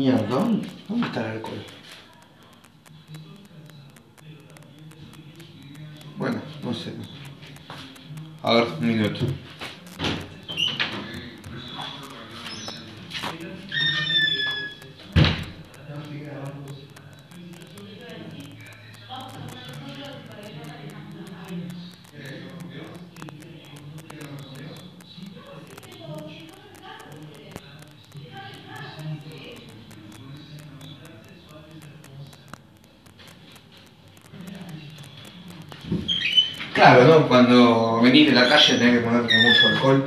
Mierda, ¿dónde, dónde está el alcohol? Bueno, no sé. A ver, un minuto. Claro, ¿no? Cuando venís de la calle tenés que ponerte mucho alcohol.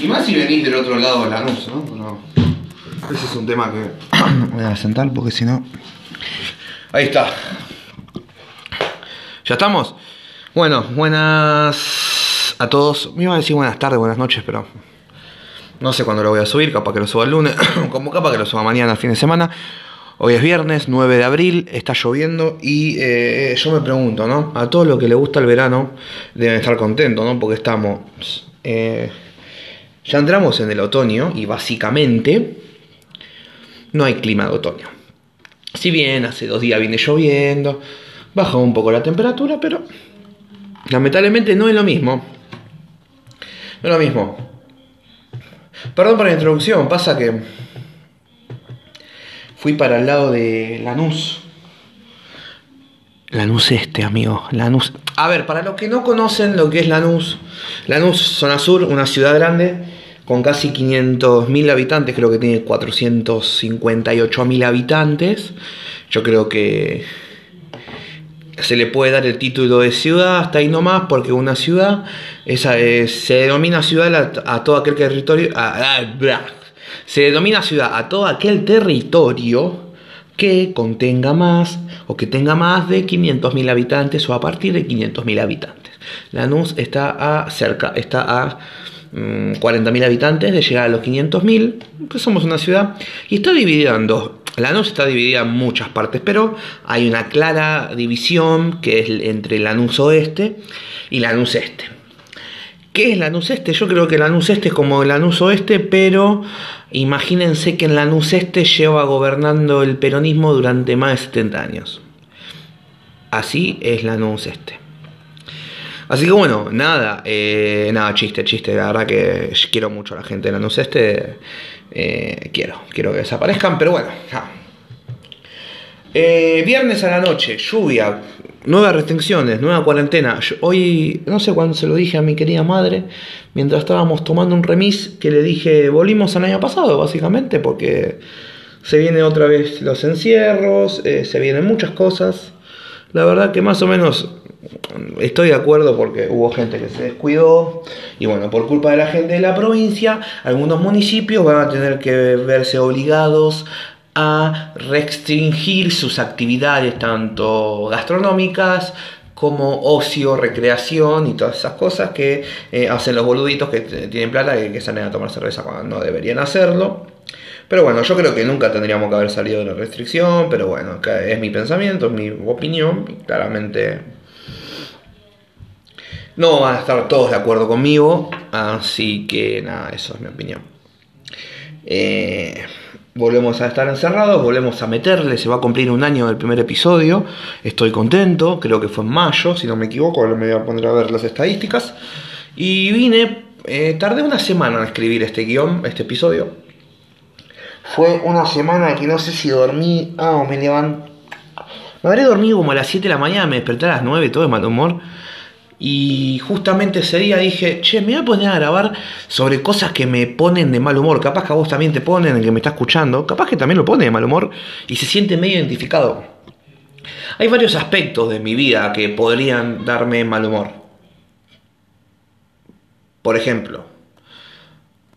Y más si venís del otro lado de la luz, ¿no? Pero ese es un tema que voy a sentar porque si no... Ahí está. ¿Ya estamos? Bueno, buenas a todos. Me iba a decir buenas tardes, buenas noches, pero no sé cuándo lo voy a subir. Capaz que lo suba el lunes, como capaz que lo suba mañana, fin de semana. Hoy es viernes 9 de abril, está lloviendo y eh, yo me pregunto, ¿no? A todo lo que le gusta el verano deben estar contentos, ¿no? Porque estamos... Eh, ya entramos en el otoño y básicamente no hay clima de otoño. Si bien hace dos días viene lloviendo, baja un poco la temperatura, pero lamentablemente no es lo mismo. No es lo mismo. Perdón por la introducción, pasa que fui para el lado de Lanús. Lanús este, amigo. Lanús. A ver, para los que no conocen lo que es Lanús, Lanús, zona sur, una ciudad grande con casi 500.000 habitantes, creo que tiene 458.000 habitantes. Yo creo que se le puede dar el título de ciudad hasta ahí nomás, porque una ciudad esa, se denomina ciudad a, todo aquel territorio. Se denomina ciudad a todo aquel territorio que contenga más o que tenga más de 500.000 habitantes o a partir de 500.000 habitantes. Lanús está a cerca, está a 40.000 mm, habitantes, de llegar a los 500.000, pues somos una ciudad, y está dividida en dos. Lanús está dividida en muchas partes, pero hay una clara división que es entre Lanús Oeste y Lanús Este. ¿Qué es Lanús Este? Yo creo que Lanús Este es como Lanús Oeste, pero imagínense que en Lanús Este lleva gobernando el peronismo durante más de 70 años. Así es Lanús Este. Así que bueno, nada, eh, nada, chiste, chiste. La verdad que quiero mucho a la gente de la Lanús Este. Eh, quiero, quiero que desaparezcan, pero bueno. Eh, viernes a la noche, lluvia, nuevas restricciones, nueva cuarentena. hoy, no sé cuándo se lo dije a mi querida madre, mientras estábamos tomando un remis, que le dije, volvimos al año pasado, básicamente, porque se vienen otra vez los encierros, se vienen muchas cosas. La verdad que más o menos estoy de acuerdo porque hubo gente que se descuidó y bueno, por culpa de la gente de la provincia, algunos municipios van a tener que verse obligados a restringir sus actividades tanto gastronómicas como ocio, recreación y todas esas cosas que eh, hacen los boluditos que tienen plata y que salen a tomar cerveza cuando no deberían hacerlo. Pero bueno, yo creo que nunca tendríamos que haber salido de la restricción, pero bueno, es mi pensamiento, es mi opinión, claramente no van a estar todos de acuerdo conmigo, así que nada, eso es mi opinión. Eh, volvemos a estar encerrados, volvemos a meterle, se va a cumplir un año del primer episodio, estoy contento, creo que fue en mayo, si no me equivoco, ahora me voy a poner a ver las estadísticas. Y vine, eh, tardé una semana en escribir este guion, este episodio. Fue una semana que no sé si dormí, ah, o me levanté. Me habré dormido como a las 7 de la mañana, me desperté a las 9, todo de mal humor. Y justamente ese día dije, che, me voy a poner a grabar sobre cosas que me ponen de mal humor. Capaz que a vos también te ponen, el que me está escuchando. Capaz que también lo pone de mal humor y se siente medio identificado. Hay varios aspectos de mi vida que podrían darme mal humor. Por ejemplo,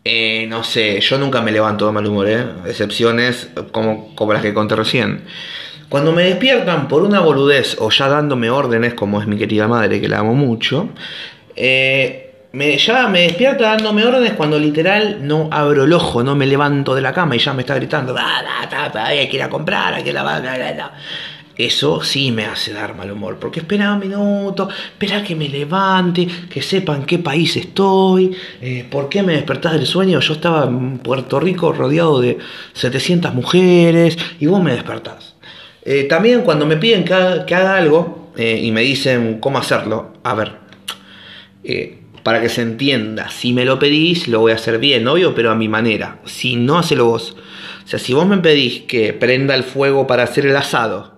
eh, no sé, yo nunca me levanto de mal humor, ¿eh? Excepciones como, como las que conté recién. Cuando me despiertan por una boludez o ya dándome órdenes, como es mi querida madre, que la amo mucho, eh, ya me despierta dándome órdenes cuando literal no abro el ojo, no me levanto de la cama y ya me está gritando, hay que ir a comprar, hay que lavar, Eso sí me hace dar mal humor, porque espera un minuto, espera que me levante, que sepan qué país estoy, eh, por qué me despertás del sueño. Yo estaba en Puerto Rico rodeado de 700 mujeres y vos me despertás. Eh, también cuando me piden que haga, algo eh, y me dicen cómo hacerlo, a ver, para que se entienda, si me lo pedís lo voy a hacer bien, obvio, pero a mi manera. Si no, hacelo vos. O sea, si vos me pedís que prenda el fuego para hacer el asado,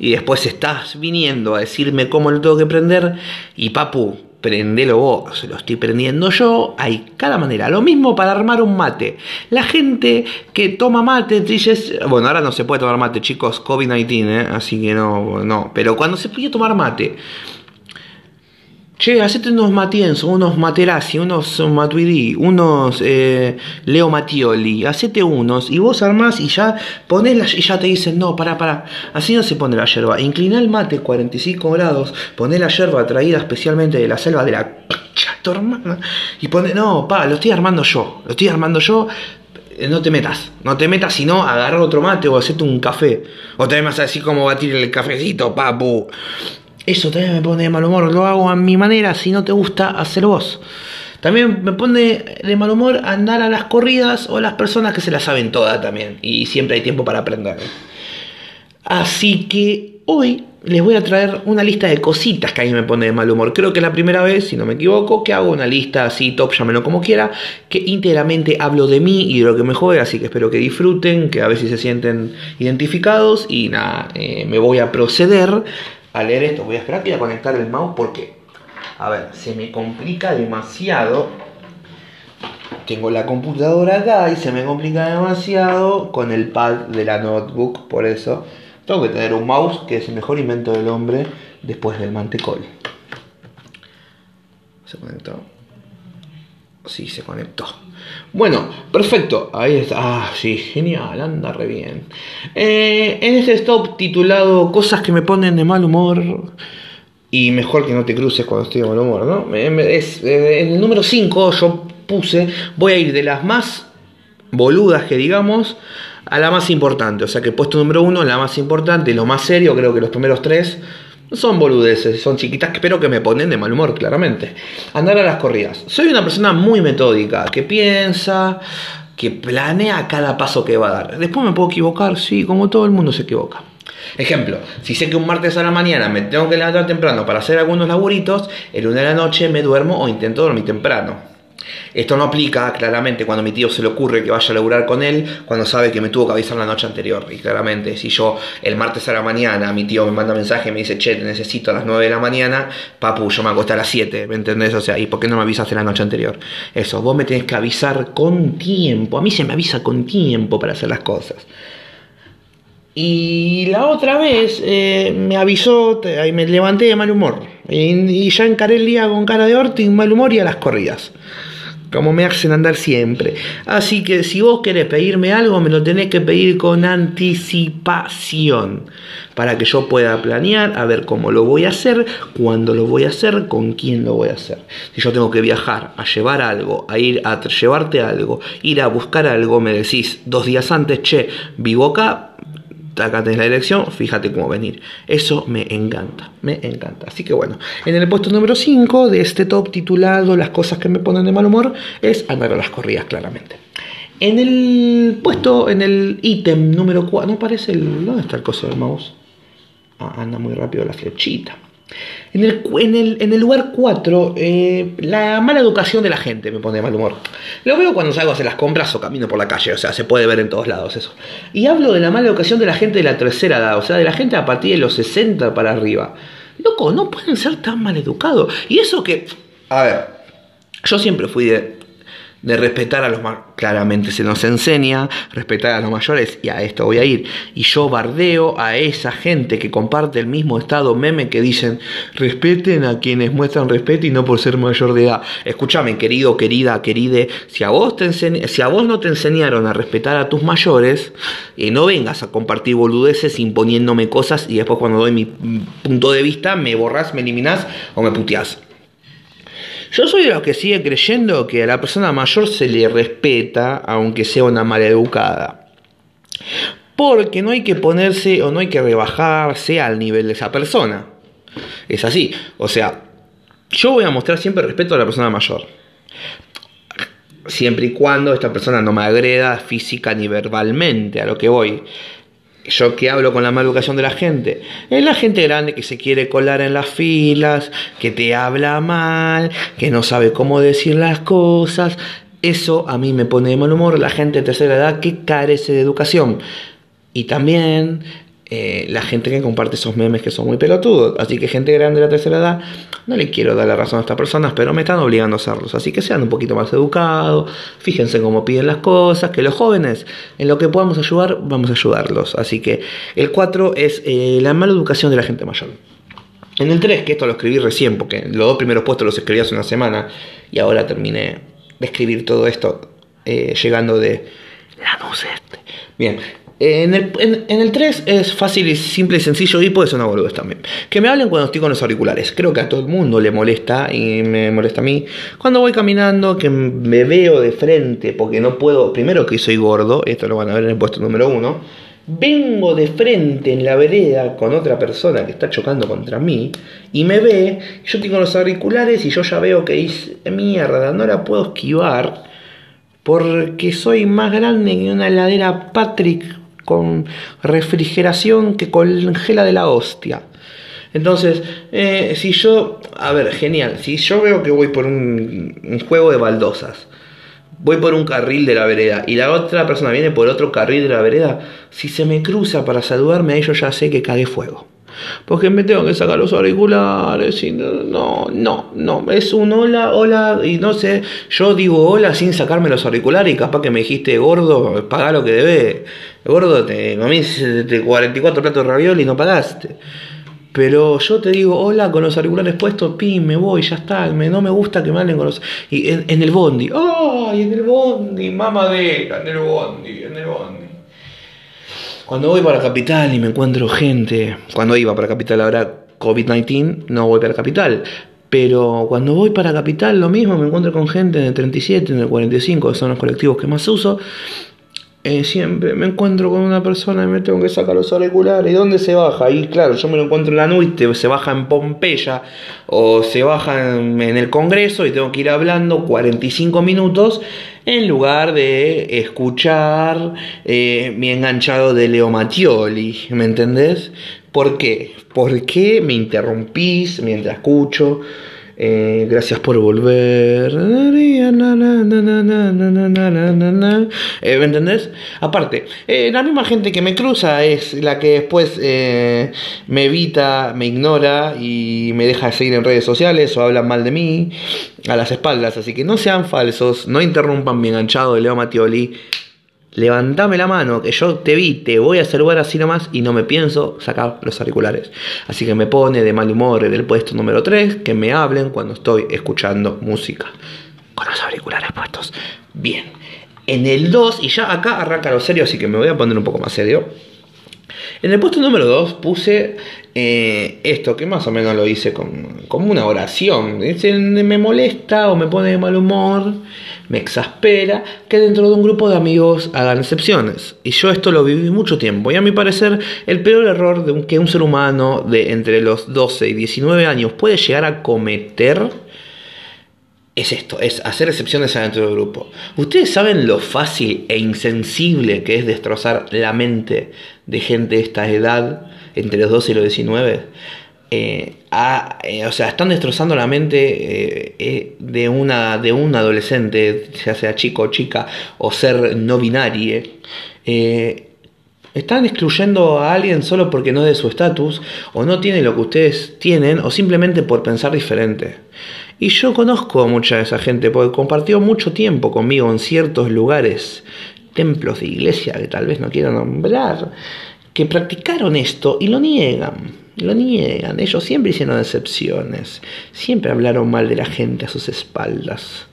y después estás viniendo a decirme cómo lo tengo que prender y papu, prendelo vos, lo estoy prendiendo yo, hay cada manera. Lo mismo para armar un mate. La gente que toma mate, dices, bueno, ahora no se puede tomar mate, chicos, COVID-19, ¿eh? así que no, no, pero cuando se puede tomar mate, Che, hacete unos Matienzo, unos Materazzi, unos Matuidi, unos eh, Leo Mattioli, hacete unos y vos armás y ya ponés y ya te dicen, no, para, para, así no se pone la yerba. Inclina el mate 45 grados, poné la yerba traída especialmente de la selva de la tu hermana y pone, no, pa, lo estoy armando yo, lo estoy armando yo, eh, no te metas, no te metas, sino agarrar otro mate o hacerte un café. O te vas a decir cómo batir el cafecito, papu. Eso también me pone de mal humor. Lo hago a mi manera. Si no te gusta, hacer vos. También me pone de mal humor andar a las corridas o las personas que se las saben todas también. Y siempre hay tiempo para aprender. Así que hoy les voy a traer una lista de cositas que a mí me pone de mal humor. Creo que es la primera vez, si no me equivoco, que hago una lista así, top, llámenlo como quiera, que íntegramente hablo de mí y de lo que me jode, así que espero que disfruten, que a si se sienten identificados y nada, eh, me voy a proceder a leer esto. Voy a esperar que voy a conectar el mouse porque, a ver, se me complica demasiado. Tengo la computadora acá y se me complica demasiado con el pad de la notebook. Por eso tengo que tener un mouse que es el mejor invento del hombre después del mantecol. ¿Se conectó? Sí, se conectó. Bueno, perfecto. Ahí está. Ah, sí, genial. Anda re bien. Eh, en este stop titulado Cosas que me ponen de mal humor. Y mejor que no te cruces cuando estoy de mal humor, ¿no? Es, eh, en el número 5 yo puse. Voy a ir de las más boludas que digamos a la más importante. O sea que puesto número 1, la más importante lo más serio. Creo que los primeros tres son boludeces, son chiquitas, pero que me ponen de mal humor, claramente. Andar a las corridas. Soy una persona muy metódica, que piensa, que planea cada paso que va a dar. Después me puedo equivocar, sí, como todo el mundo se equivoca. Ejemplo, si sé que un martes a la mañana me tengo que levantar temprano para hacer algunos laburitos, el lunes de la noche me duermo o intento dormir temprano. Esto no aplica claramente cuando a mi tío se le ocurre que vaya a laburar con él, cuando sabe que me tuvo que avisar la noche anterior. Y claramente, si yo el martes a la mañana, mi tío me manda mensaje y me dice, che, te necesito a las 9 de la mañana, papu, yo me acosté a las 7, ¿me entendés? O sea, ¿y por qué no me avisaste la noche anterior? Eso, vos me tenés que avisar con tiempo. A mí se me avisa con tiempo para hacer las cosas. Y la otra vez eh, me avisó, ahí me levanté de mal humor. Y, ya encaré el día con cara de orto y mal humor y a las corridas como me hacen andar siempre. Así que si vos querés pedirme algo, me lo tenés que pedir con anticipación, para que yo pueda planear a ver cómo lo voy a hacer, cuándo lo voy a hacer, con quién lo voy a hacer. Si yo tengo que viajar a llevar algo, a ir a llevarte algo, ir a buscar algo, me decís dos días antes, che, vivo acá, acá tenés la elección, fíjate cómo venir. Eso me encanta, me encanta. Así que bueno, en el puesto número 5 de este top titulado Las cosas que me ponen de mal humor es andar a las corridas, claramente. En el puesto, en el ítem número 4, no parece el. ¿Dónde está el coso del mouse? Ah, anda muy rápido la flechita. En el, en el, lugar 4, eh, la mala educación de la gente me pone de mal humor. Lo veo cuando salgo a hacer las compras o camino por la calle, o sea, se puede ver en todos lados eso. Y hablo de la mala educación de la gente de la tercera edad, o sea, de la gente a partir de los 60 para arriba. Loco, no pueden ser tan mal educados. Y eso que, a ver, yo siempre fui de de respetar a los más claramente se nos enseña respetar a los mayores y a esto voy a ir. Y yo bardeo a esa gente que comparte el mismo estado meme que dicen respeten a quienes muestran respeto y no por ser mayor de edad escúchame querido querida queride si a vos te si a vos no te enseñaron a respetar a tus mayores eh, no vengas a compartir boludeces imponiéndome cosas y después cuando doy mi punto de vista me borras me eliminás o me puteás yo soy de los que sigue creyendo que a la persona mayor se le respeta, aunque sea una maleducada. Porque no hay que ponerse o no hay que rebajarse al nivel de esa persona. Es así. O sea, yo voy a mostrar siempre respeto a la persona mayor. Siempre y cuando esta persona no me agreda física ni verbalmente, a lo que voy yo que hablo con la mala educación de la gente, es la gente grande que se quiere colar en las filas, que te habla mal, que no sabe cómo decir las cosas. Eso a mí me pone de mal humor, la gente de tercera edad que carece de educación. Y también eh, la gente que comparte esos memes que son muy pelotudos. Así que gente grande de la tercera edad, no le quiero dar la razón a estas personas, pero me están obligando a hacerlos. Así que sean un poquito más educados, fíjense cómo piden las cosas, que los jóvenes, en lo que podamos ayudar, vamos a ayudarlos. Así que el 4 es eh, la mala educación de la gente mayor. En el 3, que esto lo escribí recién, porque los dos primeros puestos los escribí hace una semana y ahora terminé de escribir todo esto eh, llegando de la luz este. Bien, en el, en, el 3 es fácil y simple y sencillo y puede ser una boludez también. Que me hablen cuando estoy con los auriculares. Creo que a todo el mundo le molesta y me molesta a mí. Cuando voy caminando, que me veo de frente porque no puedo. Primero que soy gordo, esto lo van a ver en el puesto número 1. Vengo de frente en la vereda con otra persona que está chocando contra mí y me ve. Yo tengo los auriculares y yo ya veo que dice: Mierda, no la puedo esquivar porque soy más grande que una heladera Patrick con refrigeración que congela de la hostia. Entonces, eh, si yo, a ver, genial, si yo veo que voy por un, juego de baldosas, voy por un carril de la vereda y la otra persona viene por otro carril de la vereda, si se me cruza para saludarme a ellos ya sé que cagué fuego. Porque me tengo que sacar los auriculares y no, no, no, es un hola, hola y no sé, yo digo hola sin sacarme los auriculares y capaz que me dijiste gordo, paga lo que debe. Gordo, te comiste 44 platos de ravioli y no pagaste. Pero yo te digo hola con los auriculares puestos, pim, me voy, ya está. Me, no me gusta que me con los. Y en, el bondi, ¡ay! en el bondi, mamadera, en el bondi, en el bondi. Cuando voy para Capital y me encuentro gente, cuando iba para Capital ahora COVID-19, no voy para Capital. Pero cuando voy para Capital, lo mismo, me encuentro con gente en el 37, en el 45, que son los colectivos que más uso. Eh, siempre me encuentro con una persona y me tengo que sacar los auriculares. ¿Y dónde se baja? Y claro, yo me lo encuentro en la noche, se baja en Pompeya o se baja en, el Congreso y tengo que ir hablando 45 minutos en lugar de escuchar eh, mi enganchado de Leo Mattioli. ¿Me entendés? ¿Por qué? ¿Por qué me interrumpís mientras escucho? Eh, gracias por volver. Eh, ¿Me entendés? Aparte, eh, la misma gente que me cruza es la que después me evita, me ignora y me deja de seguir en redes sociales o hablan mal de mí a las espaldas. Así que no sean falsos, no interrumpan mi enganchado de Leo Matioli levantame la mano, que yo te vi, te voy a saludar así nomás y no me pienso sacar los auriculares. Así que me pone de mal humor del puesto número 3 que me hablen cuando estoy escuchando música. Con los auriculares puestos. Bien. En el 2, y ya acá arranca lo serio, así que me voy a poner un poco más serio. En el puesto número 2 puse eh, esto, que más o menos lo hice como una oración. me molesta o me pone de mal humor, me exaspera que dentro de un grupo de amigos hagan excepciones. Y yo esto lo viví mucho tiempo. Y a mi parecer, el peor error de que un ser humano de entre los 12 y 19 años puede llegar a cometer es esto, es hacer excepciones adentro del grupo. ¿Ustedes saben lo fácil e insensible que es destrozar la mente de gente de esta edad, entre los 12 y los 19? Eh, eh, o sea, están destrozando la mente eh, de, una, de un adolescente, ya sea chico o chica, o ser no binario. están excluyendo a alguien solo porque no es de su estatus, o no tiene lo que ustedes tienen, o simplemente por pensar diferente. Y yo conozco a mucha de esa gente porque compartió mucho tiempo conmigo en ciertos lugares, templos de iglesia que tal vez no quiero nombrar, que practicaron esto y lo niegan. Lo niegan. Ellos siempre hicieron excepciones. Siempre hablaron mal de la gente a sus espaldas.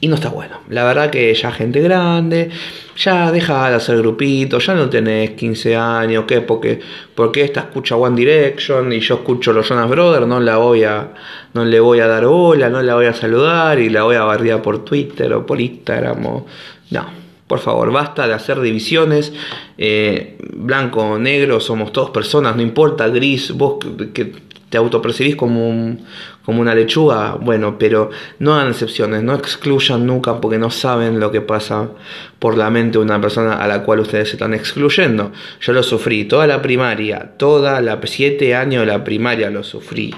Y no está bueno. La verdad que ya gente grande, ya deja de hacer grupitos, ya no tenés 15 años, ¿qué? Porque, porque esta escucha One Direction y yo escucho los Jonas Brothers, no la voy a, no le voy a dar hola, no la voy a saludar y la voy a barriar por Twitter o por Instagram o... No, Por favor, basta de hacer divisiones. Eh, blanco negro, somos todos personas, no importa, gris, vos que te autopercibís como, como una lechuga, bueno, pero no hagan excepciones, no excluyan nunca porque no saben lo que pasa por la mente de una persona a la cual ustedes se están excluyendo. Yo lo sufrí toda la primaria, toda la siete años de la primaria lo sufrí.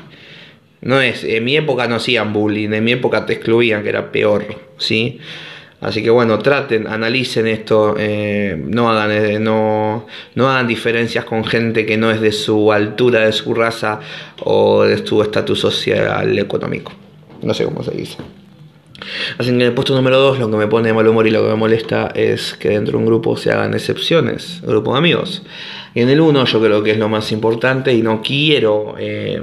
No es, en mi época no hacían bullying, en mi época te excluían, que era peor, ¿sí? Así que bueno, traten, analicen esto, eh, no, hagan, eh, no, no hagan diferencias con gente que no es de su altura, de su raza o de su estatus social económico. No sé cómo se dice. Así que en el puesto número 2 lo que me pone de mal humor y lo que me molesta es que dentro de un grupo se hagan excepciones, grupo de amigos. Y en el 1 yo creo que es lo más importante y no quiero eh,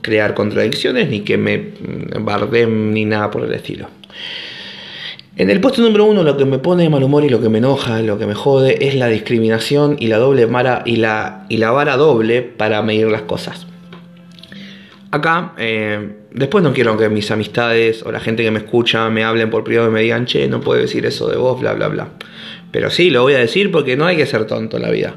crear contradicciones ni que me barden ni nada por el estilo. En el puesto número uno lo que me pone de mal humor y lo que me enoja, lo que me jode es la discriminación y la doble vara y la, y la vara doble para medir las cosas. Acá, eh, después no quiero que mis amistades o la gente que me escucha me hablen por privado y me digan, che, no puedo decir eso de vos, bla, bla, bla. Pero sí, lo voy a decir porque no hay que ser tonto en la vida.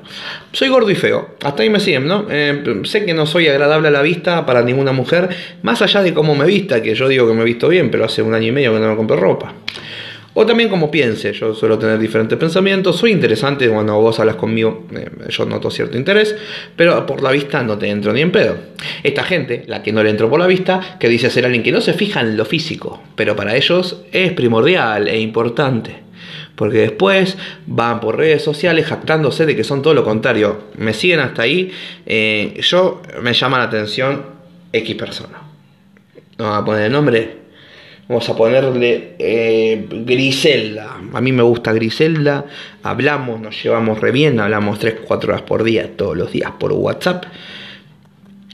Soy gordo y feo, hasta ahí me siguen, ¿no? Eh, sé que no soy agradable a la vista para ninguna mujer, más allá de cómo me vista, que yo digo que me visto bien, pero hace un año y medio que no me compro ropa. O también como piense, yo suelo tener diferentes pensamientos, soy interesante cuando vos hablas conmigo, eh, yo noto cierto interés, pero por la vista no te entro ni en pedo. Esta gente, la que no le entro por la vista, que dice ser alguien que no se fija en lo físico, pero para ellos es primordial e importante. Porque después van por redes sociales jactándose de que son todo lo contrario. Me siguen hasta ahí. Eh, yo me llama la atención X persona. No voy a poner el nombre, Vamos a ponerle eh, Griselda. A mí me gusta Griselda. Hablamos, nos llevamos re bien. Hablamos 3-4 horas por día, todos los días por WhatsApp.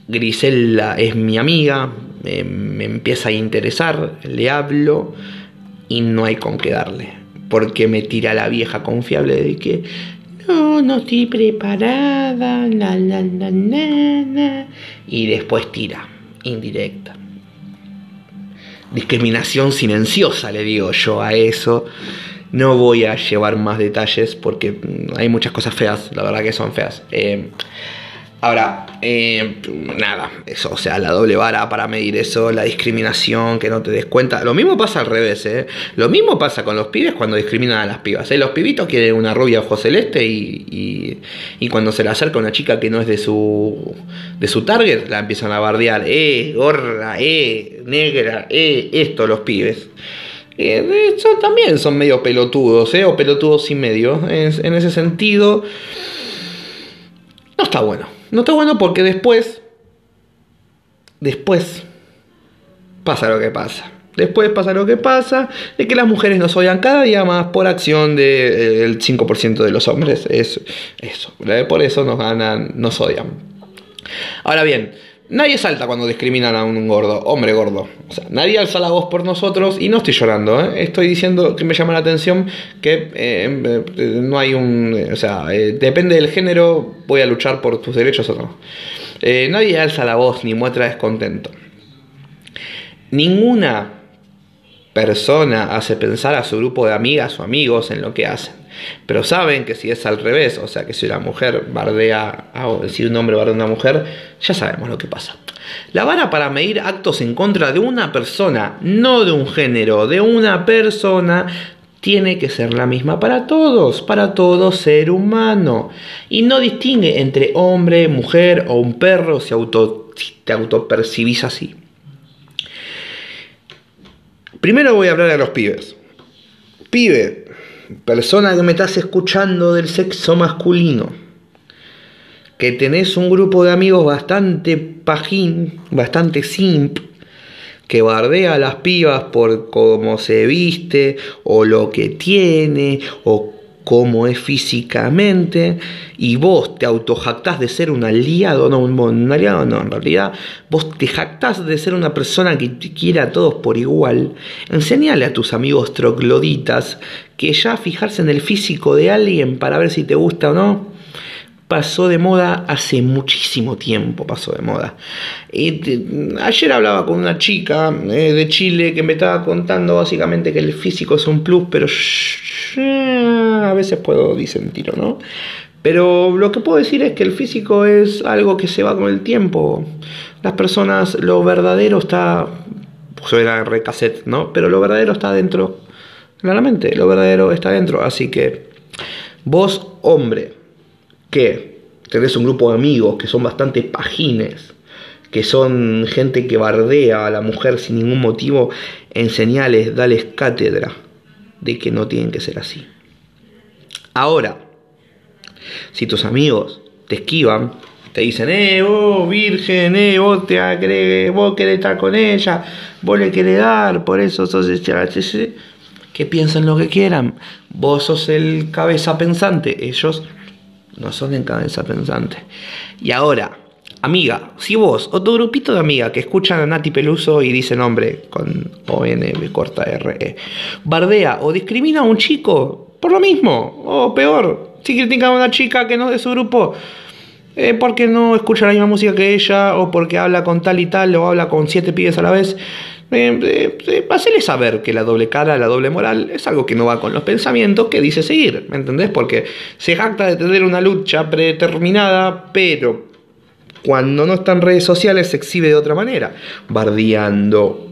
Griselda es mi amiga. me empieza a interesar. Le hablo. Y no hay con qué darle. Porque me tira la vieja confiable de que no, no estoy preparada, la, la, y después tira, indirecta discriminación silenciosa, le digo yo a eso. No voy a llevar más detalles porque hay muchas cosas feas, la verdad que son feas. Eh, ahora, eh, nada, eso, o sea, la doble vara para medir eso, la discriminación, que no te des cuenta. Lo mismo pasa al revés, ¿eh? Lo mismo pasa con los pibes cuando discriminan a las pibas. ¿eh? Los pibitos quieren una rubia ojo celeste y, y, cuando se le acerca una chica que no es de su, de su target, la empiezan a bardear. Eh, gorra, eh, negra, eh, esto los pibes. Eh, hecho, también son medio pelotudos, ¿eh? O pelotudos y medio. en ese sentido, no está bueno. No está bueno porque después, después pasa lo que pasa. Después pasa lo que pasa, de que las mujeres nos odian cada día más por acción del 5% de los hombres. Es, eso. Por eso nos ganan, nos odian. Ahora bien, Nadie salta cuando discriminan a un gordo, hombre gordo. O sea, nadie alza la voz por nosotros y no estoy llorando. ¿eh? Estoy diciendo que me llama la atención que eh, no hay un... O sea, eh, depende del género, voy a luchar por tus derechos o no. nadie alza la voz ni muestra descontento. Ninguna persona hace pensar a su grupo de amigas o amigos en lo que hacen. Pero saben que si es al revés, o sea que si una mujer bardea, o si un hombre bardea a una mujer, ya sabemos lo que pasa. La vara para medir actos en contra de una persona, no de un género, de una persona, tiene que ser la misma para todos, para todo ser humano. Y no distingue entre hombre, mujer o un perro si, auto, si te autopercibís así. Primero voy a hablar de los pibes. Pibe, persona que me estás escuchando del sexo masculino, que tenés un grupo de amigos bastante pajín, bastante simp, que bardea a las pibas por cómo se viste, o lo que tiene, o cómo es físicamente, y vos te autojactás de ser un aliado, no, un aliado no, en realidad vos te jactás de ser una persona que te quiere a todos por igual, enseñale a tus amigos trogloditas que ya fijarse en el físico de alguien para ver si te gusta o no, pasó de moda hace muchísimo tiempo, pasó de moda. ayer hablaba con una chica eh, de Chile que me estaba contando básicamente que el físico es un plus, pero a veces puedo disentir o no. Pero lo que puedo decir es que el físico es algo que se va con el tiempo. Las personas, lo verdadero está, suena en recassette, ¿no? Pero lo verdadero está dentro. Claramente, lo verdadero está dentro. Así que vos, hombre, que tenés un grupo de amigos que son bastante pajines, que son gente que bardea a la mujer sin ningún motivo, enseñales, dales cátedra de que no tienen que ser así. Ahora, si tus amigos te esquivan, te dicen, eh, vos virgen, eh, vos te agregues, vos querés estar con ella, vos le querés dar, por eso sos que piensen lo que quieran. Vos sos el cabeza pensante, ellos no son el cabeza pensante. Y ahora, amiga, si vos o tu grupito de amigas que escuchan a Nati Peluso y dicen nombre con O N B corta R E, bardea o discrimina a un chico por lo mismo, o peor, si critica a una chica que no es de su grupo, eh, porque no escucha la misma música que ella, o porque habla con tal y tal, o habla con siete pibes a la vez, eh, eh, saber que la doble cara, la doble moral, es algo que no va con los pensamientos que dice seguir, ¿me entendés? Porque se jacta de tener una lucha predeterminada, pero cuando no está en redes sociales se exhibe de otra manera, bardeando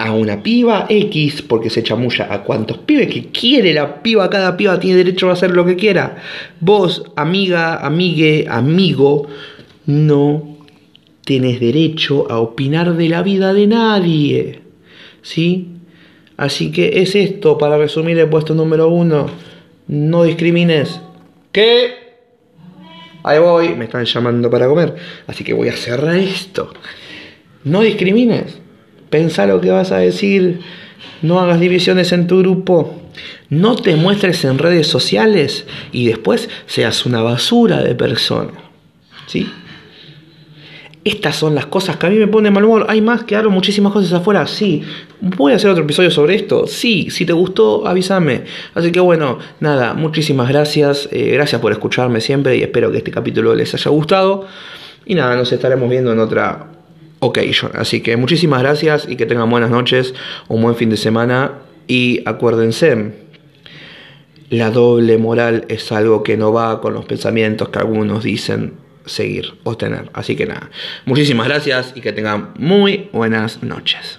a una piba X porque se chamulla a cuantos pibes que quiere la piba, cada piba tiene derecho a hacer lo que quiera. Vos, amiga, amigue, amigo, no tienes derecho a opinar de la vida de nadie. ¿Sí? Así que es esto, para resumir el puesto número uno, no discrimines. ¿Qué? Ahí voy, me están llamando para comer, así que voy a cerrar esto. No discrimines. Pensa lo que vas a decir. No hagas divisiones en tu grupo. No te muestres en redes sociales y después seas una basura de persona. ¿Sí? Estas son las cosas que a mí me ponen mal humor. Hay más, quedaron muchísimas cosas afuera. Sí. ¿Voy a hacer otro episodio sobre esto? Sí. Si te gustó, avísame. Así que bueno, nada, muchísimas gracias. Eh, gracias por escucharme siempre y espero que este capítulo les haya gustado. Y nada, nos estaremos viendo en otra occasion. Así que muchísimas gracias y que tengan buenas noches, un buen fin de semana. Y acuérdense, la doble moral es algo que no va con los pensamientos que algunos dicen seguir o tener. Así que nada, muchísimas gracias y que tengan muy buenas noches.